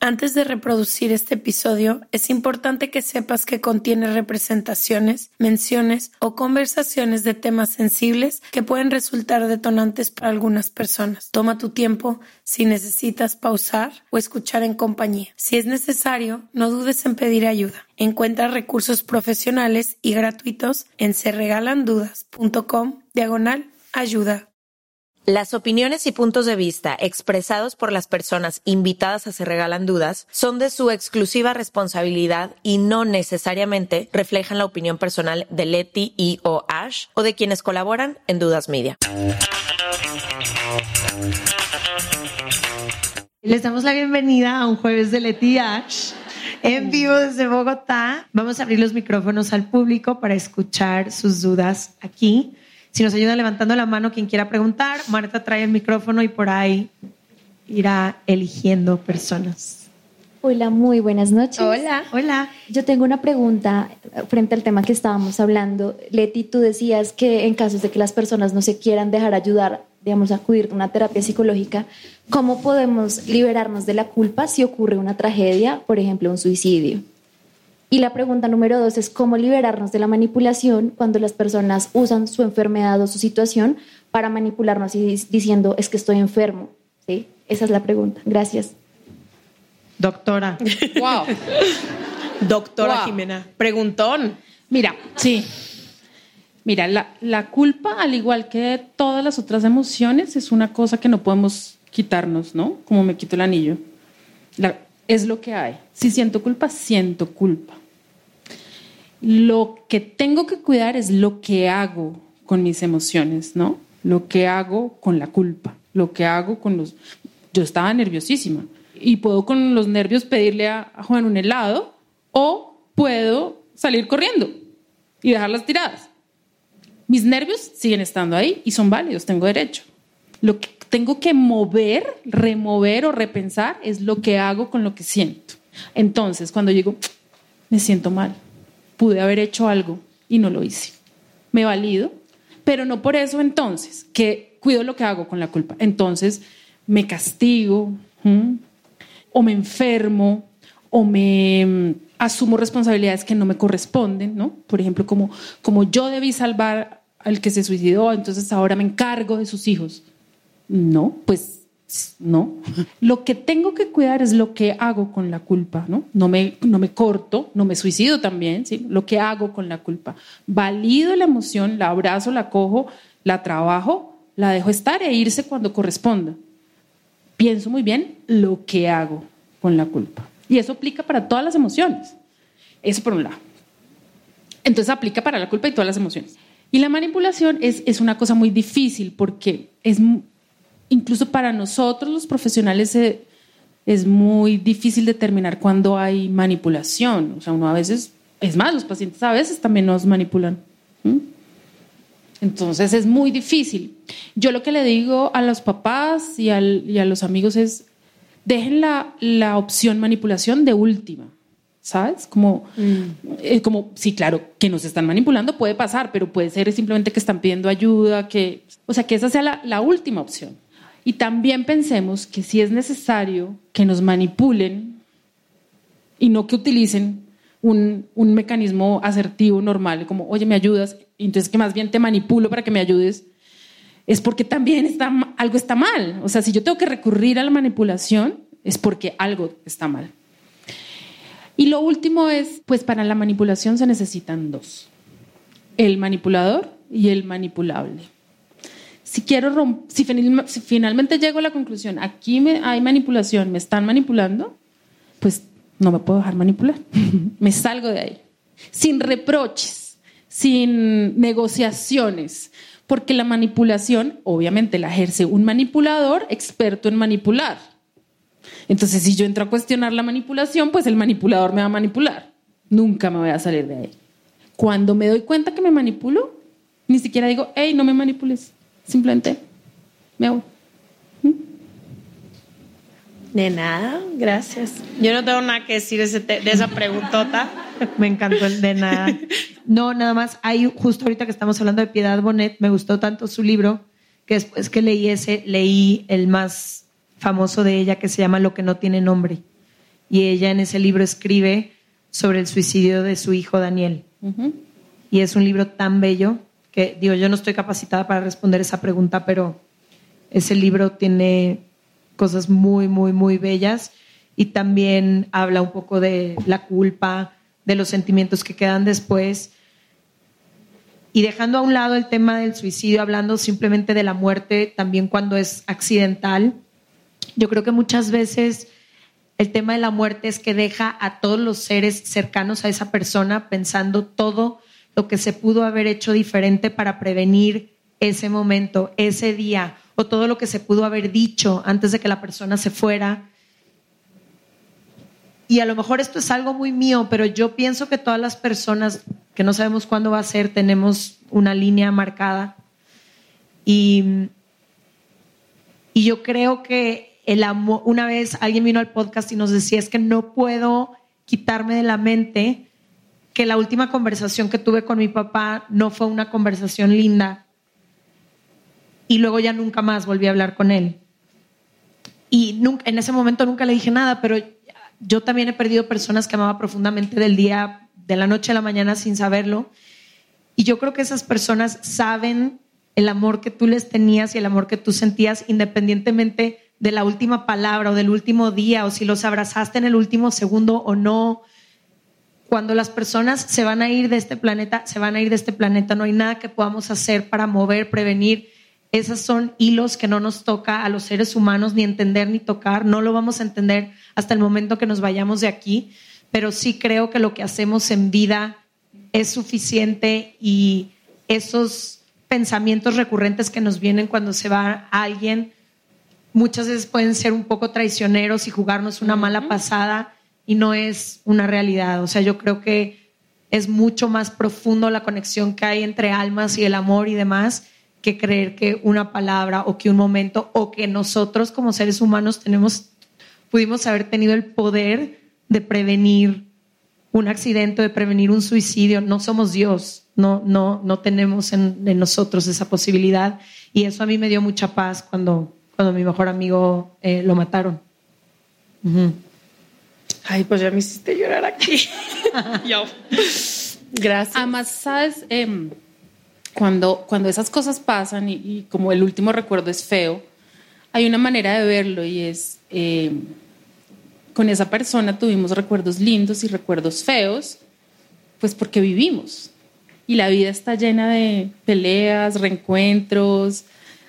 Antes de reproducir este episodio, es importante que sepas que contiene representaciones, menciones o conversaciones de temas sensibles que pueden resultar detonantes para algunas personas. Toma tu tiempo si necesitas pausar o escuchar en compañía. Si es necesario, no dudes en pedir ayuda. Encuentra recursos profesionales y gratuitos en serregalandudas.com diagonal ayuda. Las opiniones y puntos de vista expresados por las personas invitadas a Se Regalan Dudas son de su exclusiva responsabilidad y no necesariamente reflejan la opinión personal de Leti y o Ash o de quienes colaboran en Dudas Media. Les damos la bienvenida a un jueves de Leti y Ash. En vivo desde Bogotá, vamos a abrir los micrófonos al público para escuchar sus dudas aquí. Si nos ayuda levantando la mano quien quiera preguntar, Marta trae el micrófono y por ahí irá eligiendo personas. Hola, muy buenas noches. Hola. Hola. Yo tengo una pregunta frente al tema que estábamos hablando. Leti, tú decías que en casos de que las personas no se quieran dejar ayudar, digamos, a acudir a una terapia psicológica, ¿cómo podemos liberarnos de la culpa si ocurre una tragedia, por ejemplo, un suicidio? Y la pregunta número dos es cómo liberarnos de la manipulación cuando las personas usan su enfermedad o su situación para manipularnos y diciendo es que estoy enfermo. ¿Sí? Esa es la pregunta. Gracias. Doctora. Wow. Doctora Jimena. Preguntón. Mira, sí. Mira, la, la, culpa, al igual que todas las otras emociones, es una cosa que no podemos quitarnos, ¿no? Como me quito el anillo. La, es lo que hay. Si siento culpa, siento culpa. Lo que tengo que cuidar es lo que hago con mis emociones, ¿no? Lo que hago con la culpa, lo que hago con los... Yo estaba nerviosísima y puedo con los nervios pedirle a, Juan un helado o puedo salir corriendo y dejarlas tiradas. Mis nervios siguen estando ahí y son válidos, tengo derecho. Lo que tengo que mover, remover o repensar es lo que hago con lo que siento. Entonces, cuando digo, me siento mal, pude haber hecho algo y no lo hice. Me valido, pero no por eso entonces, que cuido lo que hago con la culpa. Entonces, me castigo o me enfermo o me mm, asumo responsabilidades que no me corresponden, ¿no? Por ejemplo, como, como yo debí salvar al que se suicidó, entonces ahora me encargo de sus hijos. No, pues no. Lo que tengo que cuidar es lo que hago con la culpa, ¿no? No me, no me corto, no me suicido también, ¿sí? Lo que hago con la culpa. Valido la emoción, la abrazo, la cojo, la trabajo, la dejo estar e irse cuando corresponda. Pienso muy bien lo que hago con la culpa. Y eso aplica para todas las emociones. Eso por un lado. Entonces aplica para la culpa y todas las emociones. Y la manipulación es, es una cosa muy difícil porque es incluso para nosotros los profesionales eh, es muy difícil determinar cuando hay manipulación. O sea, uno a veces, es más, los pacientes a veces también nos manipulan. Entonces es muy difícil. Yo lo que le digo a los papás y, a los amigos es, dejen la, la, opción manipulación de última. ¿Sabes? Como, mm. eh, como, sí, claro, que nos están manipulando puede pasar, pero puede ser simplemente que están pidiendo ayuda, que, o sea, que esa sea la, la última opción. Y también pensemos que si es necesario que nos manipulen y no que utilicen un, un mecanismo asertivo normal, como, oye, me ayudas, y entonces que más bien te manipulo para que me ayudes, es porque también está, algo está mal. O sea, si yo tengo que recurrir a la manipulación, es porque algo está mal. Y lo último es, pues para la manipulación se necesitan dos, el manipulador y el manipulable. Si quiero si, si finalmente llego a la conclusión, aquí hay manipulación, me están manipulando, pues no me puedo dejar manipular. me salgo de ahí. Sin reproches, sin negociaciones, porque la manipulación obviamente la ejerce un manipulador experto en manipular. Entonces, si yo entro a cuestionar la manipulación, pues el manipulador me va a manipular. Nunca me voy a salir de ahí. Cuando me doy cuenta que me manipulo, ni siquiera digo, hey, no me manipules. Simplemente me voy. De nada, gracias. Yo no tengo nada que decir de esa preguntota. me encantó el de nada. No, nada más, hay justo ahorita que estamos hablando de Piedad Bonet, me gustó tanto su libro que después que leí ese, leí el más famoso de ella que se llama Lo que no tiene nombre. Y ella en ese libro escribe sobre el suicidio de su hijo Daniel. Y es un libro tan bello digo, yo no estoy capacitada para responder esa pregunta, pero ese libro tiene cosas muy, muy, muy bellas y también habla un poco de la culpa, de los sentimientos que quedan después. Y dejando a un lado el tema del suicidio, hablando simplemente de la muerte, también cuando es accidental, yo creo que muchas veces el tema de la muerte es que deja a todos los seres cercanos a esa persona pensando todo lo que se pudo haber hecho diferente para prevenir ese momento, ese día o todo lo que se pudo haber dicho antes de que la persona se fuera. Y a lo mejor esto es algo muy mío, pero yo pienso que todas las personas que no sabemos cuándo va a ser, tenemos una línea marcada. Y, y yo creo que el amor, una vez alguien vino al podcast y nos decía, es que no puedo quitarme de la mente que la última conversación que tuve con mi papá no fue una conversación linda, y luego ya nunca más volví a hablar con él. Y nunca, en ese momento nunca le dije nada, pero yo también he perdido personas que amaba profundamente del día, de la noche a la mañana sin saberlo. Y yo creo que esas personas saben el amor que tú les tenías y el amor que tú sentías independientemente de la última palabra o del último día o si los abrazaste en el último segundo o no. Cuando las personas se van a ir de este planeta, se van a ir de este planeta. No hay nada que podamos hacer para mover, prevenir esos son hilos que no nos toca a los seres humanos ni entender ni tocar. No lo vamos a entender hasta el momento que nos vayamos de aquí, pero sí creo que lo que hacemos en vida es suficiente y esos pensamientos recurrentes que nos vienen cuando se va alguien muchas veces pueden ser un poco traicioneros y jugarnos una mala pasada y no es una realidad. O sea, yo creo que es mucho más profundo la conexión que hay entre almas y el amor y demás que creer que una palabra o que un momento o que nosotros como seres humanos tenemos, pudimos haber tenido el poder de prevenir un accidente, de prevenir un suicidio. No somos Dios, no, no, no tenemos en, nosotros esa posibilidad. Y eso a mí me dio mucha paz cuando, cuando mi mejor amigo eh, lo mataron. Ay, pues ya me hiciste llorar aquí. Yo. Gracias. Además, sabes, em, cuando, cuando esas cosas pasan y, como el último recuerdo es feo, hay una manera de verlo y es, eh, con esa persona tuvimos recuerdos lindos y recuerdos feos, pues porque vivimos. Y la vida está llena de peleas, reencuentros,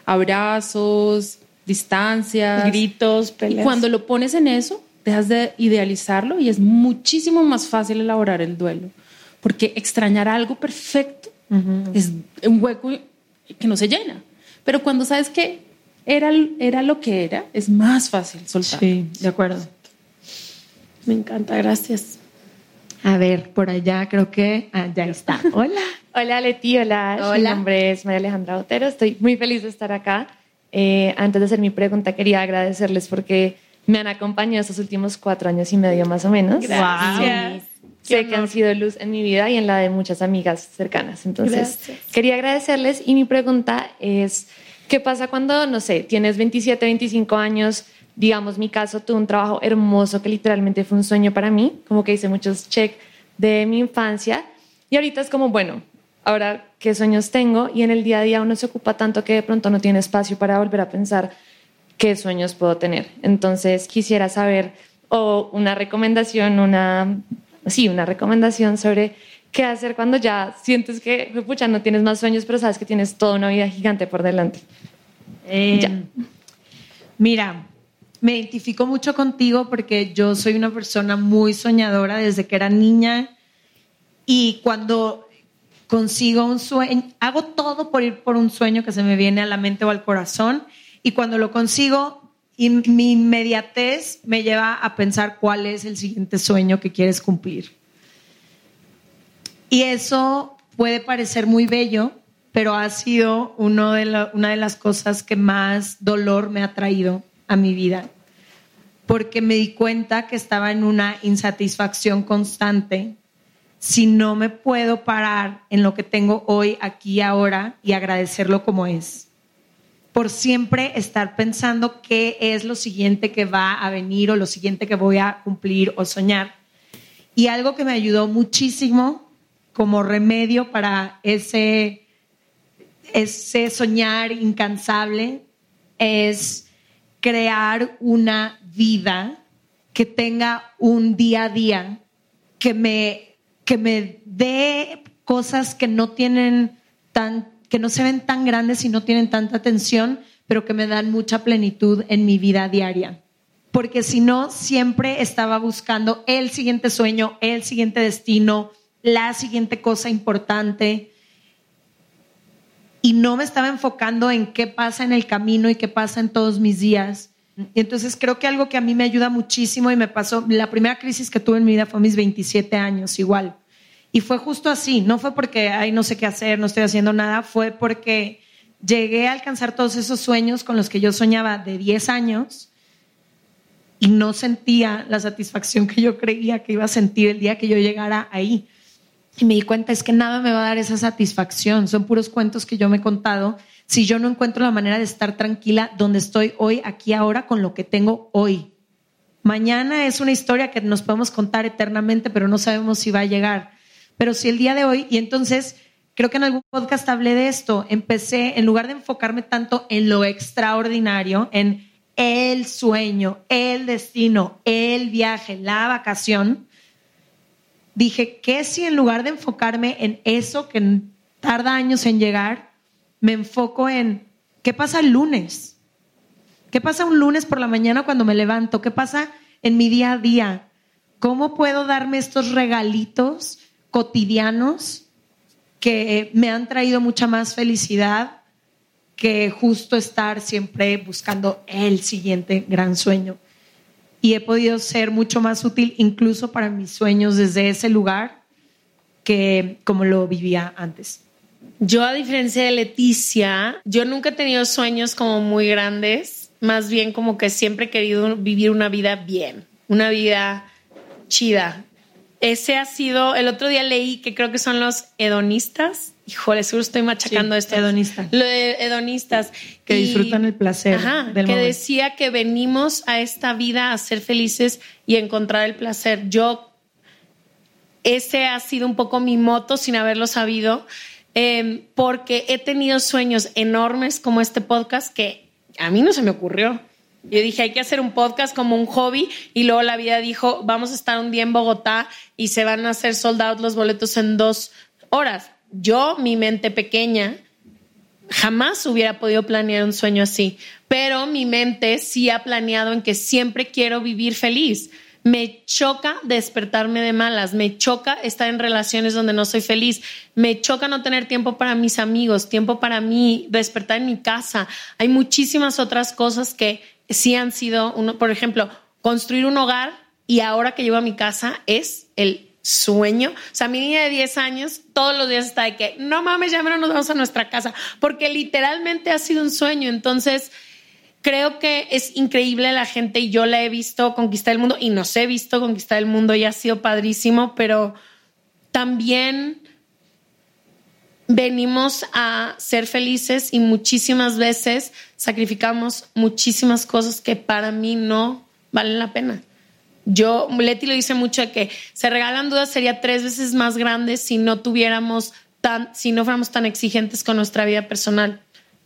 abrazos, distancias. Gritos, peleas. Y cuando lo pones en eso, dejas de idealizarlo y es muchísimo más fácil elaborar el duelo. Porque extrañar algo perfecto es un hueco que no se llena. Pero cuando sabes que era, era lo que era, es más fácil soltar. Sí, de acuerdo. Me encanta, gracias. A ver, por allá creo que ah, ya está. Hola. hola Leti, hola. hola. Mi nombre es María Alejandra Otero. Estoy muy feliz de estar acá. Eh, antes de hacer mi pregunta, quería agradecerles porque me han acompañado estos últimos cuatro años y medio más o menos. Gracias sé que han sido luz en mi vida y en la de muchas amigas cercanas. Entonces, quería agradecerles y mi pregunta es, ¿Qué pasa cuando, no sé, tienes 27, 25 años? Digamos, mi caso, tuve un trabajo hermoso que literalmente fue un sueño para mí, como que hice muchos check de mi infancia. Y ahorita es como, bueno, ahora qué sueños tengo. Y en el día a día uno se ocupa tanto que de pronto no tiene espacio para volver a pensar qué sueños puedo tener. Entonces quisiera saber, o una recomendación, una, sí, una recomendación sobre qué hacer cuando ya sientes que, pucha, no tienes más sueños, pero sabes que tienes toda una vida gigante por delante. Eh, mira, me identifico mucho contigo porque yo soy una persona muy soñadora desde que era niña y cuando consigo un sueño, hago todo por ir por un sueño que se me viene a la mente o al corazón y cuando lo consigo, mi inmediatez me lleva a pensar cuál es el siguiente sueño que quieres cumplir. Y eso puede parecer muy bello, pero ha sido uno de una de las cosas que más dolor me ha traído a mi vida, porque me di cuenta que estaba en una insatisfacción constante si no me puedo parar en lo que tengo hoy, aquí ahora y agradecerlo como es. Por siempre estar pensando qué es lo siguiente que va a venir o lo siguiente que voy a cumplir o soñar. Y algo que me ayudó muchísimo como remedio para ese, ese soñar incansable es crear una vida que tenga un día a día que me, que me dé cosas que no tienen tan, que no se ven tan grandes y no tienen tanta atención, pero que me dan mucha plenitud en mi vida diaria. Porque si no, siempre estaba buscando el siguiente sueño, el siguiente destino, la siguiente cosa importante y no me estaba enfocando en qué pasa en el camino y qué pasa en todos mis días. Y entonces creo que algo que a mí me ayuda muchísimo y me pasó, la primera crisis que tuve en mi vida fue mis 27 años, igual. Y fue justo así, no fue porque, ay, no sé qué hacer, no estoy haciendo nada, fue porque llegué a alcanzar todos esos sueños con los que yo soñaba de 10 años y no sentía la satisfacción que yo creía que iba a sentir el día que yo llegara ahí. Y me di cuenta, es que nada me va a dar esa satisfacción. Son puros cuentos que yo me he contado. Si yo no encuentro la manera de estar tranquila donde estoy hoy, aquí, ahora, con lo que tengo hoy. Mañana es una historia que nos podemos contar eternamente, pero no sabemos si va a llegar. Pero si el día de hoy, y entonces creo que en algún podcast hablé de esto, empecé, en lugar de enfocarme tanto en lo extraordinario, en el sueño, el destino, el viaje, la vacación, dije, ¿qué si en lugar de enfocarme en eso que tarda años en llegar, me enfoco en qué pasa el lunes? ¿Qué pasa un lunes por la mañana cuando me levanto? ¿Qué pasa en mi día a día? ¿Cómo puedo darme estos regalitos cotidianos que me han traído mucha más felicidad que justo estar siempre buscando el siguiente gran sueño? y he podido ser mucho más útil incluso para mis sueños desde ese lugar que como lo vivía antes. Yo, a diferencia de Leticia, yo nunca he tenido sueños como muy grandes, más bien como que siempre he querido vivir una vida bien, una vida chida. Ese ha sido, el otro día leí que creo que son los hedonistas, híjole, seguro estoy machacando esto. Hedonistas. Lo de hedonistas. Que disfrutan el placer. Ajá, que decía que venimos a esta vida a ser felices y encontrar el placer. Yo, ese ha sido un poco mi moto sin haberlo sabido, em, porque he tenido sueños enormes como este podcast que a mí no se me ocurrió. Yo dije, hay que hacer un podcast como un hobby y luego la vida dijo, vamos a estar un día en Bogotá y se van a hacer soldados los boletos en dos horas yo, mi mente pequeña, jamás hubiera podido planear un sueño así, pero mi mente sí ha planeado en que siempre quiero vivir feliz. Me choca despertarme de malas, me choca estar en relaciones donde no soy feliz, me choca no tener tiempo para mis amigos, tiempo para mí, despertar en mi casa. Hay muchísimas otras cosas que sí han sido, uno, por ejemplo, construir un hogar y ahora que llego a mi casa es el sueño. O sea, mi niña de 10 años todos los días está de que, no mames, ya nos vamos a nuestra casa, porque literalmente ha sido un sueño. Entonces, creo que es increíble la gente y yo la he visto conquistar el mundo y nos he visto conquistar el mundo y ha sido padrísimo, pero también venimos a ser felices y muchísimas veces sacrificamos muchísimas cosas que para mí no valen la pena. Yo, Leti lo dice mucho de que se regalan dudas sería tres veces más grande si no tuviéramos tan, si no fuéramos tan exigentes con nuestra vida personal.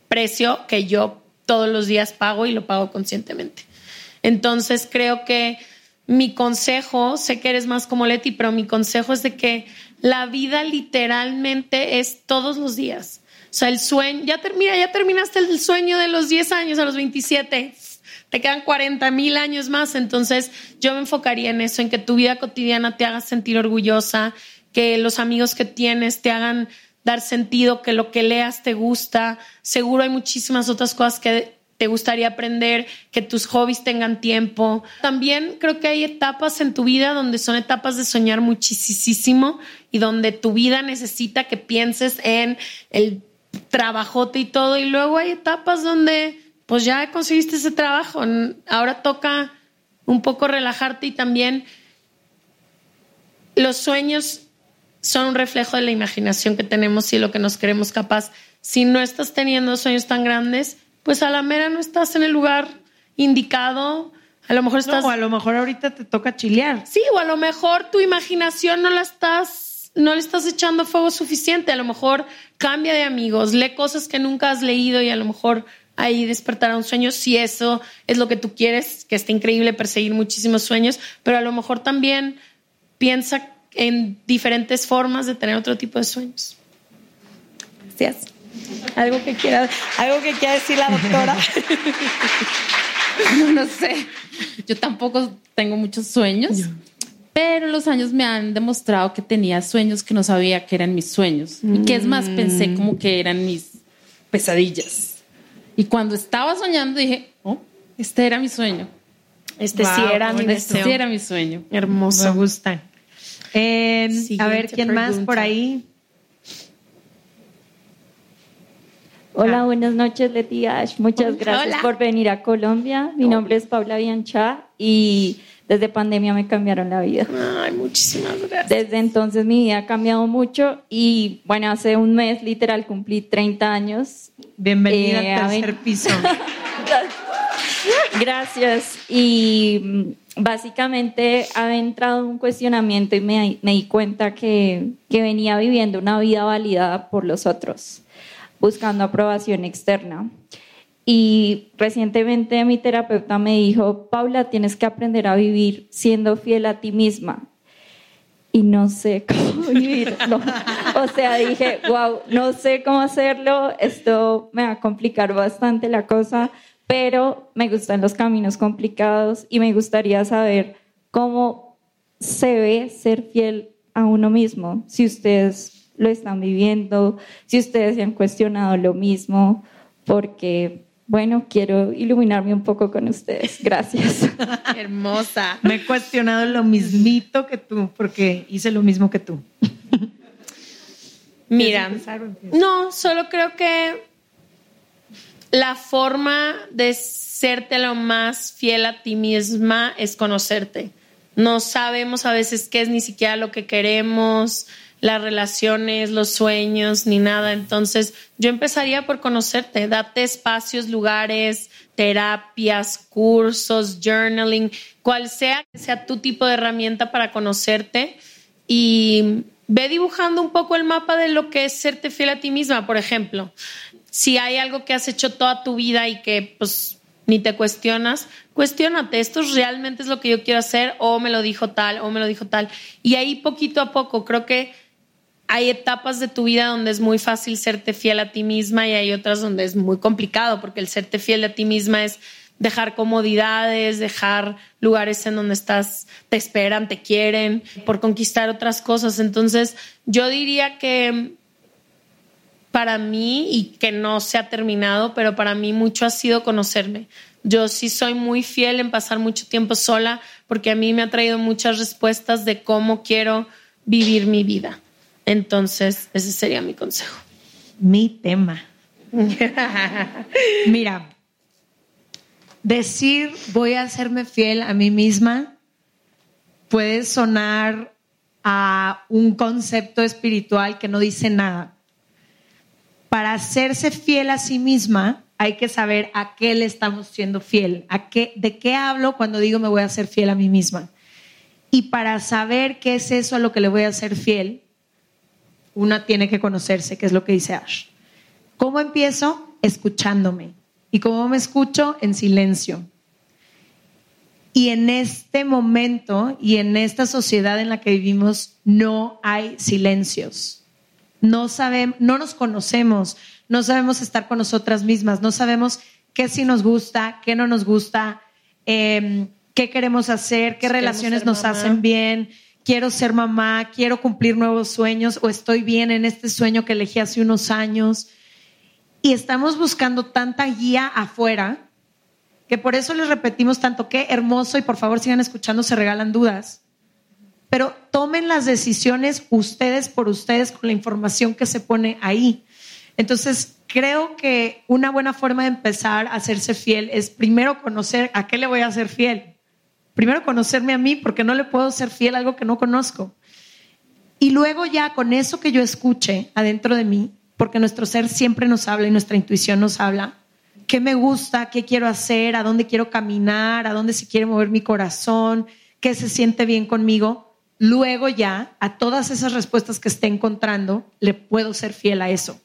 Precio que yo todos los días pago y lo pago conscientemente. Entonces creo que mi consejo, sé que eres más como Leti, pero mi consejo es de que la vida literalmente es todos los días. O sea, el sueño, ya, termina, ya terminaste el sueño de los 10 años a los 27, te quedan 40 mil años más. Entonces, yo me enfocaría en eso, en que tu vida cotidiana te haga sentir orgullosa, que los amigos que tienes te hagan dar sentido, que lo que leas te gusta. Seguro hay muchísimas otras cosas que te gustaría aprender, que tus hobbies tengan tiempo. También creo que hay etapas en tu vida donde son etapas de soñar muchísimo y donde tu vida necesita que pienses en el trabajote y todo. Y luego hay etapas donde pues ya conseguiste ese trabajo. Ahora toca un poco relajarte y también los sueños son un reflejo de la imaginación que tenemos y lo que nos queremos capaz. Si no estás teniendo sueños tan grandes, pues a la mera no estás en el lugar indicado. A lo mejor estás. o a lo mejor ahorita te toca chilear. Sí, o a lo mejor tu imaginación no la estás, no le estás echando fuego suficiente. A lo mejor cambia de amigos, lee cosas que nunca has leído y a lo mejor ahí despertará un sueño. Si eso es lo que tú quieres, que está increíble perseguir muchísimos sueños, pero a lo mejor también piensa en diferentes formas de tener otro tipo de sueños. Gracias. Algo que quiera, algo que quiera decir la doctora. no, no sé. Yo tampoco tengo muchos sueños, pero los años me han demostrado que tenía sueños que no sabía que eran mis sueños. Y que es más, pensé mm. como que eran mis pesadillas. Y cuando estaba soñando dije, oh, este era mi sueño. Este sí era mi Este sí era mi sueño. Hermoso. Me gusta. Eh, a ver, ¿quién más por ahí? Hola, buenas noches, Leti Ash. Muchas gracias por venir a Colombia. Mi nombre es Paula Biancha y desde pandemia me cambiaron la vida. Ay, muchísimas gracias. Desde entonces mi vida ha cambiado mucho y bueno, hace un mes literal cumplí 30 años. Bienvenida eh, al tercer piso. gracias. Y mm, básicamente ha entrado un cuestionamiento y me, me di cuenta que, que venía viviendo una vida validada por los otros buscando aprobación externa. Y recientemente mi terapeuta me dijo, Paula, tienes que aprender a vivir siendo fiel a ti misma. Y no sé cómo vivirlo. o sea, dije, wow, no sé cómo hacerlo, esto me va a complicar bastante la cosa, pero me gustan los caminos complicados y me gustaría saber cómo se ve ser fiel a uno mismo. Si ustedes lo están viviendo, si ustedes se han cuestionado lo mismo, porque, bueno, quiero iluminarme un poco con ustedes. Gracias. Hermosa. Me he cuestionado lo mismito que tú, porque hice lo mismo que tú. Mira, no, solo creo que la forma de serte lo más fiel a ti misma es conocerte. No sabemos a veces qué es ni siquiera lo que queremos, las relaciones, los sueños, ni nada. Entonces, yo empezaría por conocerte, date espacios, lugares, terapias, cursos, journaling, cual sea que sea tu tipo de herramienta para conocerte y ve dibujando un poco el mapa de lo que es serte fiel a ti misma, por ejemplo. Si hay algo que has hecho toda tu vida y que pues ni te cuestionas, cuestionate, esto realmente es lo que yo quiero hacer o me lo dijo tal o me lo dijo tal. Y ahí poquito a poco creo que hay etapas de tu vida donde es muy fácil serte fiel a ti misma y hay otras donde es muy complicado porque el serte fiel a ti misma es dejar comodidades, dejar lugares en donde estás, te esperan, te quieren, por conquistar otras cosas. Entonces, yo diría que para mí, y que no se ha terminado, pero para mí mucho ha sido conocerme. Yo sí soy muy fiel en pasar mucho tiempo sola porque a mí me ha traído muchas respuestas de cómo quiero vivir mi vida. Entonces, ese sería mi consejo. Mi tema. Mira, decir voy a hacerme fiel a mí misma puede sonar a un concepto espiritual que no dice nada. para hacerse fiel a sí misma, hay que saber a qué le estamos siendo fiel, a qué, de qué hablo cuando digo me voy a ser fiel a mí misma. Y para saber qué es eso a lo que le voy a ser fiel, uno tiene que conocerse, que es lo que dice Ash. ¿Cómo empiezo? Escuchándome. ¿Y cómo me escucho? En silencio. Y en este momento y en esta sociedad en la que vivimos no hay silencios. No sabemos, no nos conocemos, no sabemos estar con nosotras mismas, no sabemos qué sí nos gusta, qué no nos gusta, em, qué queremos hacer, qué relaciones nos hacen bien. Quiero ser mamá, quiero cumplir nuevos sueños o estoy bien en este sueño que elegí hace unos años. Y estamos buscando tanta guía afuera que por eso les repetimos tanto qué hermoso y por favor sigan escuchando, se regalan dudas. Pero tomen las decisiones ustedes por ustedes con la información que se pone ahí. Entonces, creo que una buena forma de empezar a hacerse fiel es primero conocer a qué le voy a ser fiel. Primero conocerme a mí porque no le puedo ser fiel a algo que no conozco. Y luego ya con eso que yo escuche adentro de mí, porque nuestro ser siempre nos habla y nuestra intuición nos habla, qué me gusta, qué quiero hacer, a dónde quiero caminar, a dónde se quiere mover mi corazón, qué se siente bien conmigo. Luego ya, a todas esas respuestas que esté encontrando, le puedo ser fiel a eso.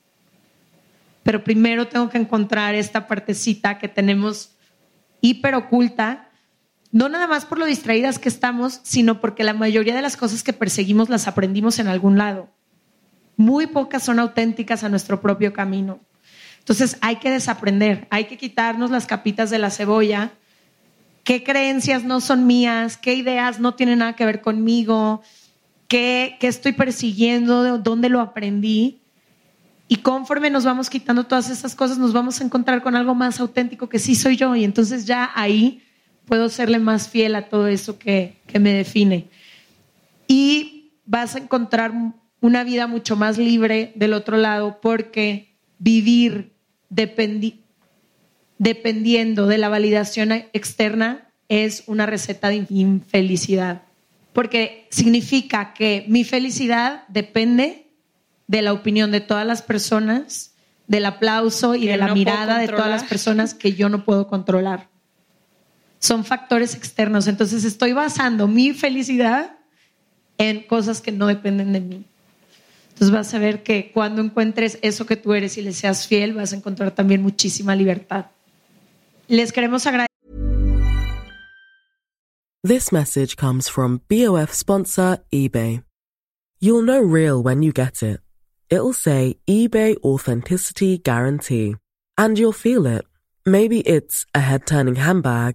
Pero primero tengo que encontrar esta partecita que tenemos hiper oculta, no nada más por lo distraídas que estamos, sino porque la mayoría de las cosas que perseguimos las aprendimos en algún lado. Muy pocas son auténticas a nuestro propio camino. Entonces hay que desaprender, hay que quitarnos las capitas de la cebolla. ¿Qué creencias no son mías? ¿Qué ideas no tienen nada que ver conmigo? ¿Qué, qué estoy persiguiendo? ¿Dónde lo aprendí? Y conforme nos vamos quitando todas esas cosas, nos vamos a encontrar con algo más auténtico que sí soy yo. Y entonces ya ahí puedo serle más fiel a todo eso que, que me define. Y vas a encontrar una vida mucho más libre del otro lado porque vivir dependiendo de la validación externa es una receta de infelicidad. Porque significa que mi felicidad depende de la opinión de todas las personas, del aplauso y de la mirada de todas las personas que yo no puedo controlar. Son factores externos. Entonces estoy basando mi felicidad en cosas que no dependen de mí. Entonces vas a ver que cuando encuentres eso que tú eres y le seas fiel, vas a encontrar también muchísima libertad. Les queremos agradecer. This message comes from BOF sponsor eBay. You'll know real when you get it. It'll say eBay Authenticity Guarantee. And you'll feel it. Maybe it's a head turning handbag,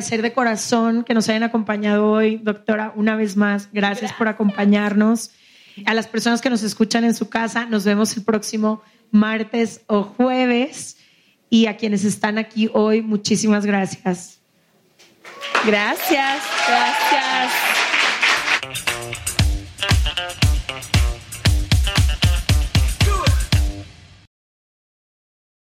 Ser de corazón que nos hayan acompañado hoy, doctora, una vez más, gracias por acompañarnos. A las personas que nos escuchan en su casa, nos vemos el próximo martes o jueves. Y a quienes están aquí hoy, muchísimas gracias. Gracias, gracias.